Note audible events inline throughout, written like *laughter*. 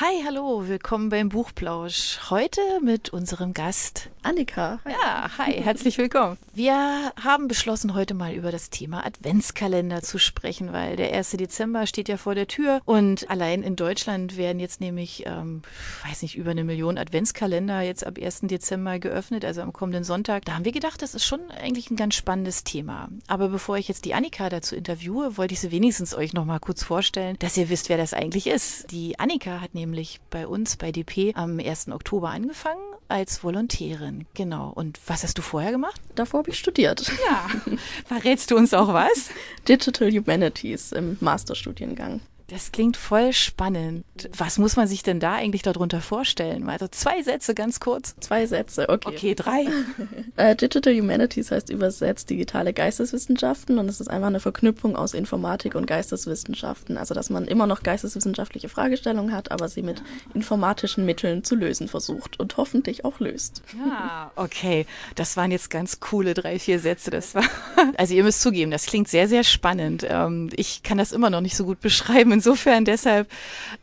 hi, hallo, willkommen beim Buchplausch. Heute mit unserem Gast Annika. Ja, hi, herzlich willkommen. Wir haben beschlossen, heute mal über das Thema Adventskalender zu sprechen, weil der 1. Dezember steht ja vor der Tür und allein in Deutschland werden jetzt nämlich, ähm, weiß nicht, über eine Million Adventskalender jetzt ab 1. Dezember geöffnet, also am kommenden Sonntag. Da haben wir gedacht, das ist schon eigentlich ein ganz spannendes Thema. Aber bevor ich jetzt die Annika dazu interviewe, wollte ich sie wenigstens euch noch mal kurz vorstellen, dass ihr wisst, wer das eigentlich ist. Die Annika hat nämlich bei uns bei DP am 1. Oktober angefangen als Volontärin. Genau. Und was hast du vorher gemacht? Davor habe ich studiert. Ja. *laughs* Verrätst du uns auch was? Digital Humanities im Masterstudiengang. Das klingt voll spannend. Was muss man sich denn da eigentlich darunter vorstellen? Also zwei Sätze ganz kurz. Zwei Sätze, okay. Okay, drei. *laughs* äh, Digital Humanities heißt übersetzt digitale Geisteswissenschaften und es ist einfach eine Verknüpfung aus Informatik und Geisteswissenschaften. Also dass man immer noch geisteswissenschaftliche Fragestellungen hat, aber sie mit informatischen Mitteln zu lösen versucht und hoffentlich auch löst. Ja, okay. Das waren jetzt ganz coole drei, vier Sätze. Das war. *laughs* Also ihr müsst zugeben, das klingt sehr, sehr spannend. Ähm, ich kann das immer noch nicht so gut beschreiben insofern deshalb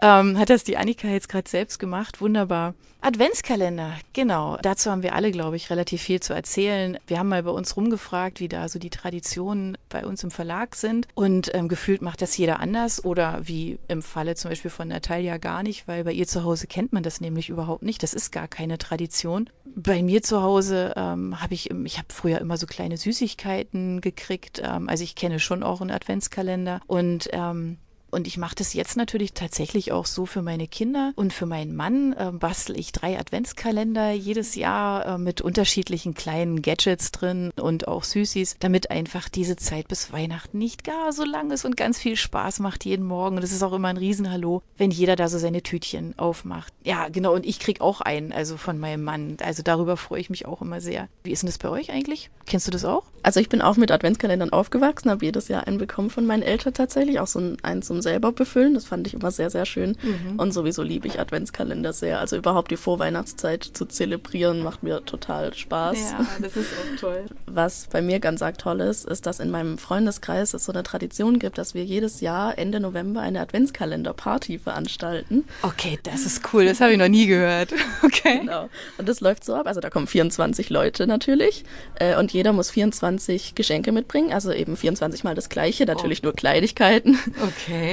ähm, hat das die Annika jetzt gerade selbst gemacht. Wunderbar. Adventskalender, genau. Dazu haben wir alle, glaube ich, relativ viel zu erzählen. Wir haben mal bei uns rumgefragt, wie da so die Traditionen bei uns im Verlag sind. Und ähm, gefühlt macht das jeder anders oder wie im Falle zum Beispiel von Natalia gar nicht, weil bei ihr zu Hause kennt man das nämlich überhaupt nicht. Das ist gar keine Tradition. Bei mir zu Hause ähm, habe ich, ich habe früher immer so kleine Süßigkeiten gekriegt. Ähm, also ich kenne schon auch einen Adventskalender und ähm, und ich mache das jetzt natürlich tatsächlich auch so für meine Kinder und für meinen Mann äh, bastel ich drei Adventskalender jedes Jahr äh, mit unterschiedlichen kleinen Gadgets drin und auch Süßis, damit einfach diese Zeit bis Weihnachten nicht gar so lang ist und ganz viel Spaß macht jeden Morgen. Und es ist auch immer ein Riesenhallo, wenn jeder da so seine Tütchen aufmacht. Ja, genau. Und ich krieg auch einen, also von meinem Mann. Also darüber freue ich mich auch immer sehr. Wie ist denn das bei euch eigentlich? Kennst du das auch? Also ich bin auch mit Adventskalendern aufgewachsen, habe jedes Jahr einen bekommen von meinen Eltern tatsächlich, auch so ein, einen selber befüllen. Das fand ich immer sehr, sehr schön. Mhm. Und sowieso liebe ich Adventskalender sehr. Also überhaupt die Vorweihnachtszeit zu zelebrieren, macht mir total Spaß. Ja, das ist auch toll. *laughs* Was bei mir ganz arg toll ist, ist, dass in meinem Freundeskreis es so eine Tradition gibt, dass wir jedes Jahr Ende November eine Adventskalender-Party veranstalten. Okay, das ist cool. Das habe ich noch nie gehört. *laughs* Okay. Genau. Und das läuft so ab. Also da kommen 24 Leute natürlich. Äh, und jeder muss 24 Geschenke mitbringen. Also eben 24 mal das Gleiche. Natürlich oh. nur Kleinigkeiten. Okay.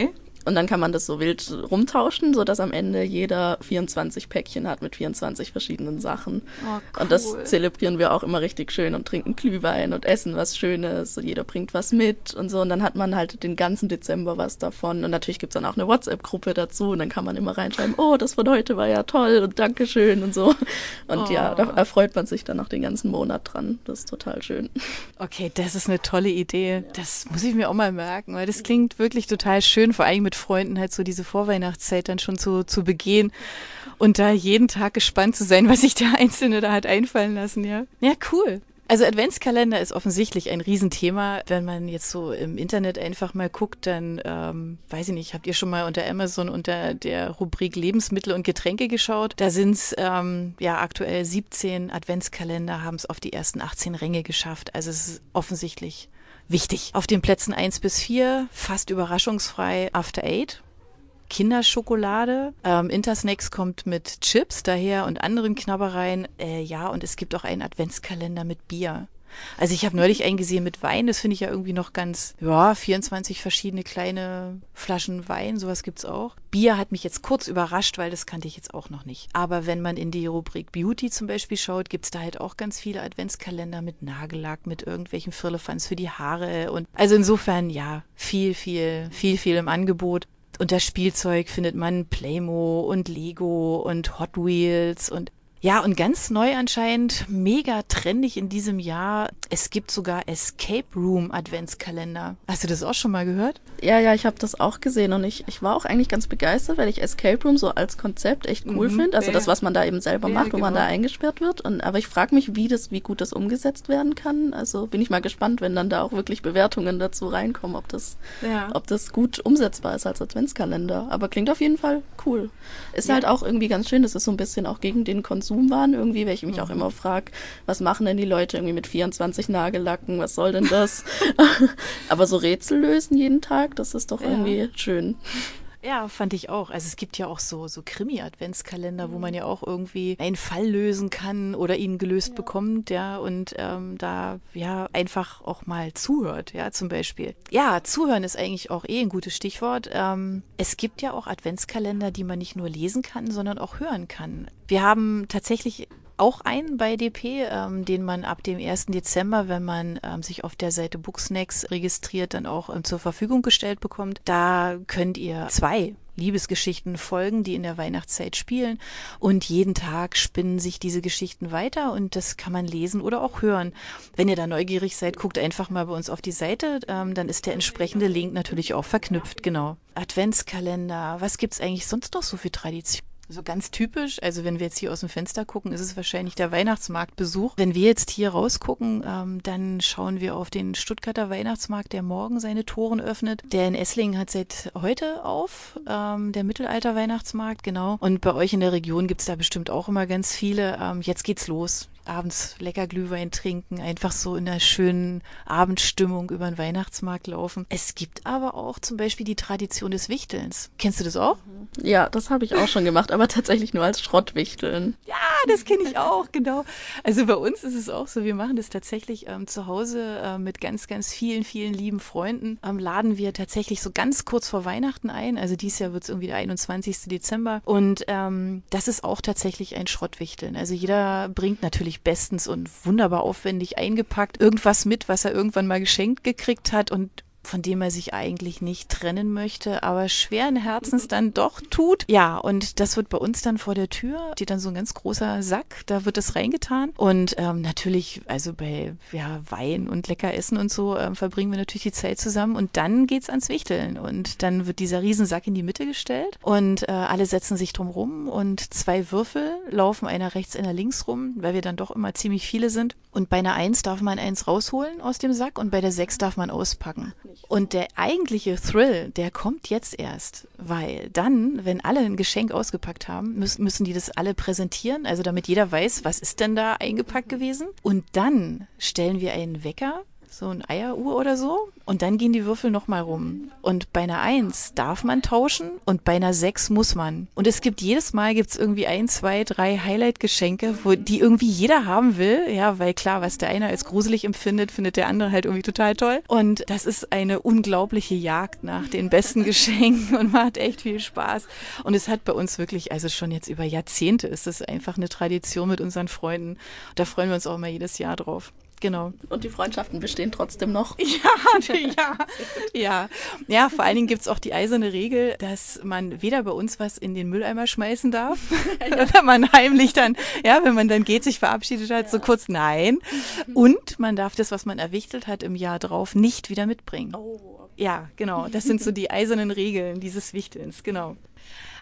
Und dann kann man das so wild rumtauschen, so dass am Ende jeder 24 Päckchen hat mit 24 verschiedenen Sachen. Oh, cool. Und das zelebrieren wir auch immer richtig schön und trinken Glühwein und essen was Schönes und jeder bringt was mit und so. Und dann hat man halt den ganzen Dezember was davon. Und natürlich gibt's dann auch eine WhatsApp-Gruppe dazu und dann kann man immer reinschreiben, oh, das von heute war ja toll und Dankeschön und so. Und oh. ja, da erfreut man sich dann auch den ganzen Monat dran. Das ist total schön. Okay, das ist eine tolle Idee. Das muss ich mir auch mal merken, weil das klingt wirklich total schön, vor allem mit Freunden halt so diese Vorweihnachtszeit dann schon zu, zu begehen und da jeden Tag gespannt zu sein, was sich der Einzelne da hat einfallen lassen, ja. Ja, cool. Also Adventskalender ist offensichtlich ein Riesenthema. Wenn man jetzt so im Internet einfach mal guckt, dann ähm, weiß ich nicht, habt ihr schon mal unter Amazon unter der Rubrik Lebensmittel und Getränke geschaut? Da sind es ähm, ja aktuell 17 Adventskalender, haben es auf die ersten 18 Ränge geschafft. Also es ist offensichtlich wichtig. Auf den Plätzen eins bis vier fast überraschungsfrei After Eight. Kinderschokolade. Ähm, Intersnacks kommt mit Chips daher und anderen Knabbereien. Äh, ja, und es gibt auch einen Adventskalender mit Bier. Also ich habe neulich eingesehen mit Wein, das finde ich ja irgendwie noch ganz, ja, 24 verschiedene kleine Flaschen Wein, sowas gibt's auch. Bier hat mich jetzt kurz überrascht, weil das kannte ich jetzt auch noch nicht. Aber wenn man in die Rubrik Beauty zum Beispiel schaut, gibt's da halt auch ganz viele Adventskalender mit Nagellack, mit irgendwelchen Firlefanz für die Haare und also insofern ja, viel, viel, viel, viel im Angebot. Unter Spielzeug findet man Playmo und Lego und Hot Wheels und ja, und ganz neu anscheinend, mega trendig in diesem Jahr. Es gibt sogar Escape Room Adventskalender. Hast du das auch schon mal gehört? Ja, ja, ich habe das auch gesehen und ich, ich war auch eigentlich ganz begeistert, weil ich Escape Room so als Konzept echt cool mhm, finde. Also ja. das, was man da eben selber ja, macht, wo genau. man da eingesperrt wird. Und, aber ich frage mich, wie das, wie gut das umgesetzt werden kann. Also bin ich mal gespannt, wenn dann da auch wirklich Bewertungen dazu reinkommen, ob das, ja. ob das gut umsetzbar ist als Adventskalender. Aber klingt auf jeden Fall cool. Ist halt auch irgendwie ganz schön. Das ist so ein bisschen auch gegen den Konsum Konsum waren irgendwie, weil ich mich auch mhm. immer frage, was machen denn die Leute irgendwie mit 24 Nagellacken, was soll denn das? *laughs* Aber so Rätsel lösen jeden Tag, das ist doch ja. irgendwie schön. Ja, fand ich auch. Also es gibt ja auch so, so Krimi-Adventskalender, mhm. wo man ja auch irgendwie einen Fall lösen kann oder ihn gelöst ja. bekommt, ja, und ähm, da ja einfach auch mal zuhört, ja, zum Beispiel. Ja, zuhören ist eigentlich auch eh ein gutes Stichwort. Ähm, es gibt ja auch Adventskalender, die man nicht nur lesen kann, sondern auch hören kann. Wir haben tatsächlich auch einen bei DP, ähm, den man ab dem 1. Dezember, wenn man ähm, sich auf der Seite Booksnacks registriert, dann auch ähm, zur Verfügung gestellt bekommt. Da könnt ihr zwei Liebesgeschichten folgen, die in der Weihnachtszeit spielen. Und jeden Tag spinnen sich diese Geschichten weiter und das kann man lesen oder auch hören. Wenn ihr da neugierig seid, guckt einfach mal bei uns auf die Seite. Ähm, dann ist der entsprechende Link natürlich auch verknüpft, genau. Adventskalender, was gibt's eigentlich sonst noch so für Tradition? So ganz typisch, also wenn wir jetzt hier aus dem Fenster gucken, ist es wahrscheinlich der Weihnachtsmarktbesuch. Wenn wir jetzt hier rausgucken, ähm, dann schauen wir auf den Stuttgarter Weihnachtsmarkt, der morgen seine Toren öffnet. Der in Esslingen hat seit heute auf, ähm, der Mittelalter-Weihnachtsmarkt, genau. Und bei euch in der Region gibt's da bestimmt auch immer ganz viele. Ähm, jetzt geht's los abends lecker Glühwein trinken, einfach so in einer schönen Abendstimmung über den Weihnachtsmarkt laufen. Es gibt aber auch zum Beispiel die Tradition des Wichtelns. Kennst du das auch? Ja, das habe ich auch schon gemacht, aber tatsächlich nur als Schrottwichteln. Ja, *laughs* das kenne ich auch, genau. Also bei uns ist es auch so, wir machen das tatsächlich ähm, zu Hause äh, mit ganz, ganz vielen, vielen lieben Freunden. Ähm, laden wir tatsächlich so ganz kurz vor Weihnachten ein. Also dieses Jahr wird es irgendwie der 21. Dezember. Und ähm, das ist auch tatsächlich ein Schrottwichteln. Also jeder bringt natürlich bestens und wunderbar aufwendig eingepackt. Irgendwas mit, was er irgendwann mal geschenkt gekriegt hat und von dem er sich eigentlich nicht trennen möchte, aber schweren Herzens dann doch tut. Ja, und das wird bei uns dann vor der Tür, steht dann so ein ganz großer Sack, da wird das reingetan. Und ähm, natürlich, also bei ja, Wein und lecker Essen und so, ähm, verbringen wir natürlich die Zeit zusammen und dann geht's ans Wichteln. Und dann wird dieser Riesensack in die Mitte gestellt und äh, alle setzen sich drum rum und zwei Würfel laufen einer rechts, einer links rum, weil wir dann doch immer ziemlich viele sind. Und bei einer Eins darf man eins rausholen aus dem Sack und bei der Sechs darf man auspacken. Und der eigentliche Thrill, der kommt jetzt erst, weil dann, wenn alle ein Geschenk ausgepackt haben, müssen, müssen die das alle präsentieren, also damit jeder weiß, was ist denn da eingepackt gewesen. Und dann stellen wir einen Wecker so ein Eieruhr oder so. Und dann gehen die Würfel nochmal rum. Und bei einer Eins darf man tauschen und bei einer Sechs muss man. Und es gibt jedes Mal gibt's irgendwie ein, zwei, drei Highlight-Geschenke, wo die irgendwie jeder haben will. Ja, weil klar, was der eine als gruselig empfindet, findet der andere halt irgendwie total toll. Und das ist eine unglaubliche Jagd nach den besten *laughs* Geschenken und macht echt viel Spaß. Und es hat bei uns wirklich, also schon jetzt über Jahrzehnte ist es einfach eine Tradition mit unseren Freunden. Da freuen wir uns auch immer jedes Jahr drauf. Genau. Und die Freundschaften bestehen trotzdem noch. *laughs* Ja, ja, ja. Ja, vor allen Dingen gibt es auch die eiserne Regel, dass man weder bei uns was in den Mülleimer schmeißen darf, *laughs* *laughs* ja. wenn man heimlich dann, ja, wenn man dann geht, sich verabschiedet hat, ja. so kurz nein. Und man darf das, was man erwichtelt hat im Jahr drauf, nicht wieder mitbringen. Oh. Ja, genau. Das sind so die eisernen Regeln dieses Wichtelns, genau.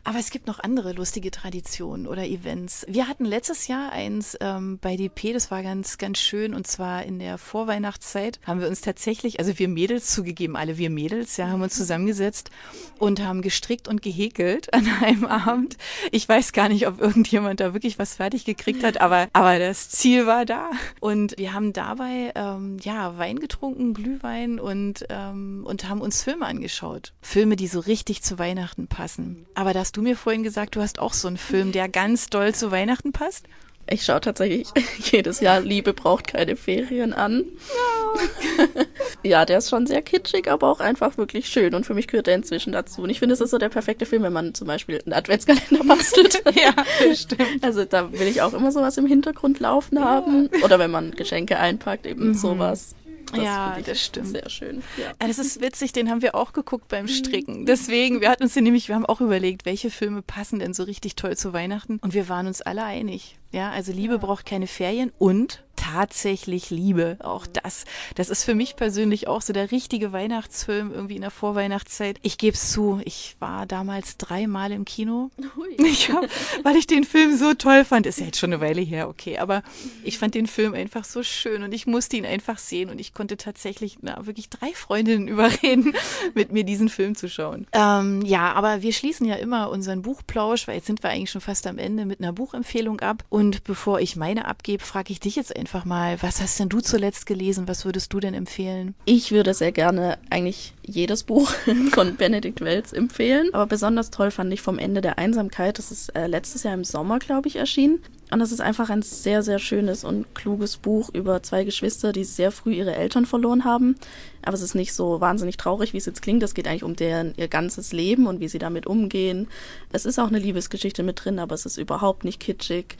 Aber es gibt noch andere lustige Traditionen oder Events. Wir hatten letztes Jahr eins ähm, bei DP, das war ganz, ganz schön. Und zwar in der Vorweihnachtszeit haben wir uns tatsächlich, also wir Mädels zugegeben, alle wir Mädels, ja, haben uns zusammengesetzt und haben gestrickt und gehäkelt an einem Abend. Ich weiß gar nicht, ob irgendjemand da wirklich was fertig gekriegt hat, aber, aber das Ziel war da. Und wir haben dabei ähm, ja Wein getrunken, Glühwein und, ähm, und haben uns Filme angeschaut. Filme, die so richtig zu Weihnachten passen. Aber das du mir vorhin gesagt, du hast auch so einen Film, der ganz doll zu Weihnachten passt? Ich schaue tatsächlich *laughs* jedes Jahr Liebe braucht keine Ferien an. Ja. *laughs* ja, der ist schon sehr kitschig, aber auch einfach wirklich schön. Und für mich gehört er inzwischen dazu. Und ich finde, es ist so der perfekte Film, wenn man zum Beispiel einen Adventskalender *laughs* bastelt. ja, stimmt. Also da will ich auch immer sowas im Hintergrund laufen haben. Ja. Oder wenn man Geschenke einpackt, eben mhm. sowas. Das ja, das stimmt. Sehr schön. Ja. Das ist witzig, den haben wir auch geguckt beim mhm. Stricken. Deswegen, wir hatten uns den nämlich, wir haben auch überlegt, welche Filme passen denn so richtig toll zu Weihnachten. Und wir waren uns alle einig. Ja, also Liebe ja. braucht keine Ferien und tatsächlich Liebe. Auch das. Das ist für mich persönlich auch so der richtige Weihnachtsfilm irgendwie in der Vorweihnachtszeit. Ich gebe es zu, ich war damals dreimal im Kino. *laughs* Ich hab, weil ich den Film so toll fand. Ist ja jetzt schon eine Weile her, okay. Aber ich fand den Film einfach so schön und ich musste ihn einfach sehen und ich konnte tatsächlich na, wirklich drei Freundinnen überreden, *laughs* mit mir diesen Film zu schauen. Ähm, ja, aber wir schließen ja immer unseren Buchplausch, weil jetzt sind wir eigentlich schon fast am Ende mit einer Buchempfehlung ab. Und bevor ich meine abgebe, frage ich dich jetzt einfach, einfach mal, was hast denn du zuletzt gelesen? Was würdest du denn empfehlen? Ich würde sehr gerne eigentlich jedes Buch *laughs* von Benedikt Wells empfehlen. Aber besonders toll fand ich vom Ende der Einsamkeit. Das ist äh, letztes Jahr im Sommer, glaube ich, erschienen. Und das ist einfach ein sehr, sehr schönes und kluges Buch über zwei Geschwister, die sehr früh ihre Eltern verloren haben. Aber es ist nicht so wahnsinnig traurig, wie es jetzt klingt. Es geht eigentlich um deren ihr ganzes Leben und wie sie damit umgehen. Es ist auch eine Liebesgeschichte mit drin, aber es ist überhaupt nicht kitschig.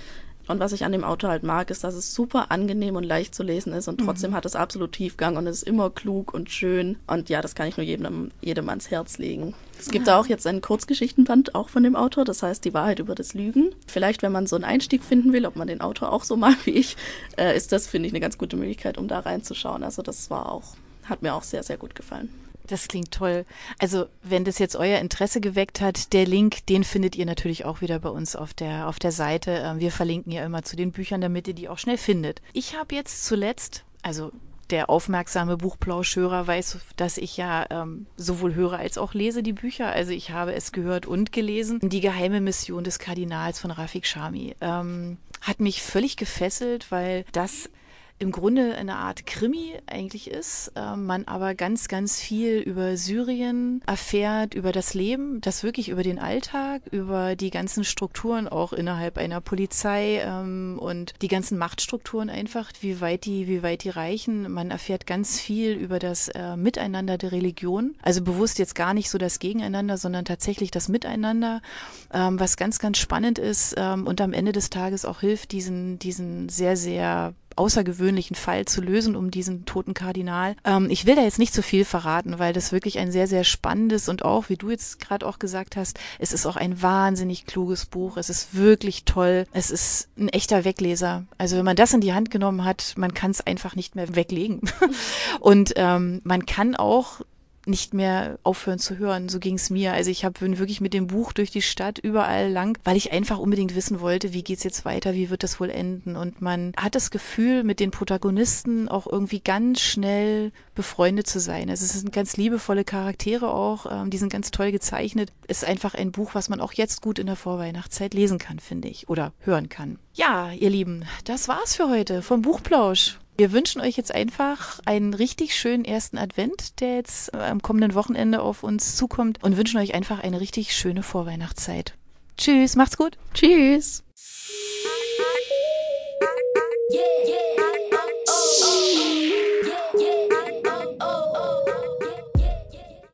Und was ich an dem Auto halt mag, ist, dass es super angenehm und leicht zu lesen ist und trotzdem mhm. hat es absolut Tiefgang und es ist immer klug und schön. Und ja, das kann ich nur jedem, jedem ans Herz legen. Es gibt ja. auch jetzt einen Kurzgeschichtenband auch von dem Autor, das heißt die Wahrheit über das Lügen. Vielleicht, wenn man so einen Einstieg finden will, ob man den Autor auch so mag *laughs* wie ich, äh, ist das, finde ich, eine ganz gute Möglichkeit, um da reinzuschauen. Also das war auch, hat mir auch sehr, sehr gut gefallen. Das klingt toll. Also, wenn das jetzt euer Interesse geweckt hat, der Link, den findet ihr natürlich auch wieder bei uns auf der, auf der Seite. Ähm, wir verlinken ja immer zu den Büchern, damit ihr die auch schnell findet. Ich habe jetzt zuletzt, also der aufmerksame Buchplauschhörer weiß, dass ich ja ähm, sowohl höre als auch lese die Bücher. Also ich habe es gehört und gelesen. Die geheime Mission des Kardinals von Rafik Shami ähm, hat mich völlig gefesselt, weil das im Grunde eine Art Krimi eigentlich ist, äh, man aber ganz, ganz viel über Syrien erfährt, über das Leben, das wirklich über den Alltag, über die ganzen Strukturen auch innerhalb einer Polizei ähm, und die ganzen Machtstrukturen einfach, wie weit die, wie weit die reichen. Man erfährt ganz viel über das äh, Miteinander der Religion, also bewusst jetzt gar nicht so das Gegeneinander, sondern tatsächlich das Miteinander, ähm, was ganz, ganz spannend ist ähm, und am Ende des Tages auch hilft, diesen, diesen sehr, sehr außergewöhnlichen Fall zu lösen um diesen toten Kardinal. Ähm, ich will da jetzt nicht zu viel verraten, weil das wirklich ein sehr, sehr spannendes und auch, wie du jetzt gerade auch gesagt hast, es ist auch ein wahnsinnig kluges Buch. Es ist wirklich toll. Es ist ein echter Wegleser. Also wenn man das in die Hand genommen hat, man kann es einfach nicht mehr weglegen. *laughs* und ähm, man kann auch nicht mehr aufhören zu hören. So ging es mir. Also ich hab, bin wirklich mit dem Buch durch die Stadt überall lang, weil ich einfach unbedingt wissen wollte, wie geht's jetzt weiter, wie wird das wohl enden. Und man hat das Gefühl, mit den Protagonisten auch irgendwie ganz schnell befreundet zu sein. Also es sind ganz liebevolle Charaktere auch, ähm, die sind ganz toll gezeichnet. Es ist einfach ein Buch, was man auch jetzt gut in der Vorweihnachtszeit lesen kann, finde ich, oder hören kann. Ja, ihr Lieben, das war's für heute vom Buchplausch. Wir wünschen euch jetzt einfach einen richtig schönen ersten Advent, der jetzt am kommenden Wochenende auf uns zukommt und wünschen euch einfach eine richtig schöne Vorweihnachtszeit. Tschüss, macht's gut. Tschüss. Yeah, yeah.